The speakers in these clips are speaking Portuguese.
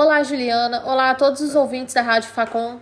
Olá, Juliana. Olá a todos os ouvintes da Rádio Facom.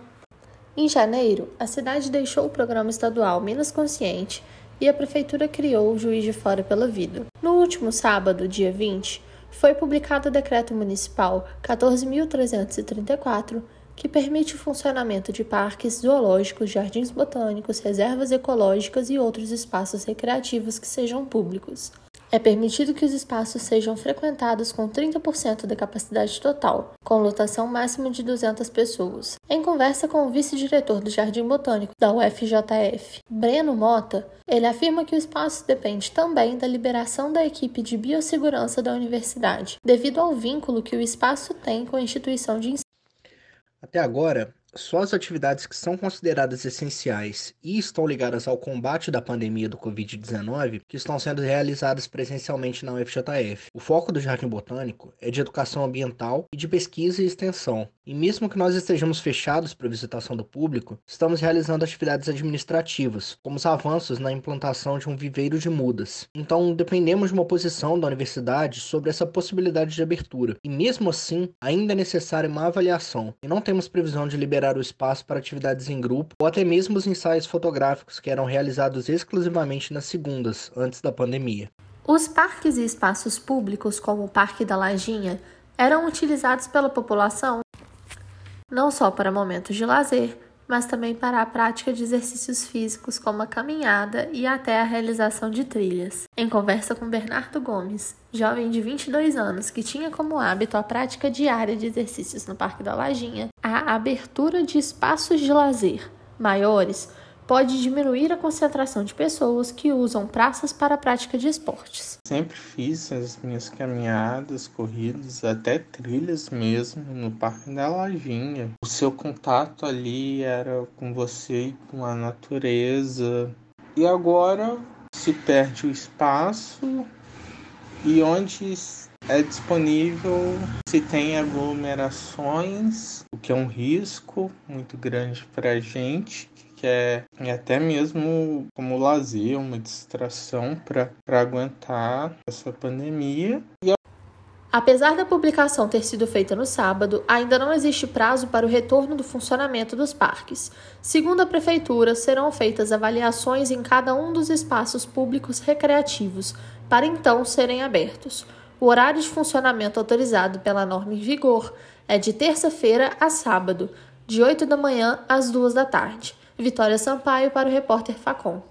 Em janeiro, a cidade deixou o programa estadual Minas Consciente e a prefeitura criou o Juiz de Fora pela Vida. No último sábado, dia 20, foi publicado o decreto municipal 14334 que permite o funcionamento de parques zoológicos, jardins botânicos, reservas ecológicas e outros espaços recreativos que sejam públicos. É permitido que os espaços sejam frequentados com 30% da capacidade total, com lotação máxima de 200 pessoas. Em conversa com o vice-diretor do Jardim Botânico da UFJF, Breno Mota, ele afirma que o espaço depende também da liberação da equipe de biossegurança da universidade, devido ao vínculo que o espaço tem com a instituição de ensino. Até agora, só as atividades que são consideradas essenciais e estão ligadas ao combate da pandemia do Covid-19 que estão sendo realizadas presencialmente na UFJF. O foco do Jardim Botânico é de educação ambiental e de pesquisa e extensão. E mesmo que nós estejamos fechados para visitação do público, estamos realizando atividades administrativas, como os avanços na implantação de um viveiro de mudas. Então, dependemos de uma posição da universidade sobre essa possibilidade de abertura. E mesmo assim, ainda é necessária uma avaliação, e não temos previsão de liberar o espaço para atividades em grupo ou até mesmo os ensaios fotográficos que eram realizados exclusivamente nas segundas, antes da pandemia. Os parques e espaços públicos, como o Parque da Lajinha, eram utilizados pela população não só para momentos de lazer, mas também para a prática de exercícios físicos como a caminhada e até a realização de trilhas. Em conversa com Bernardo Gomes, jovem de 22 anos que tinha como hábito a prática diária de exercícios no Parque da Lajinha, a abertura de espaços de lazer maiores pode diminuir a concentração de pessoas que usam praças para a prática de esportes. Sempre fiz as minhas caminhadas, corridas, até trilhas mesmo no Parque da Lajinha. O seu contato ali era com você e com a natureza. E agora se perde o espaço e onde é disponível se tem aglomerações, o que é um risco muito grande para a gente que é, é até mesmo como lazer, uma distração para aguentar essa pandemia. E Apesar da publicação ter sido feita no sábado, ainda não existe prazo para o retorno do funcionamento dos parques. Segundo a Prefeitura, serão feitas avaliações em cada um dos espaços públicos recreativos, para então serem abertos. O horário de funcionamento autorizado pela norma em vigor é de terça-feira a sábado, de 8 da manhã às 2 da tarde. Vitória Sampaio para o repórter Facom.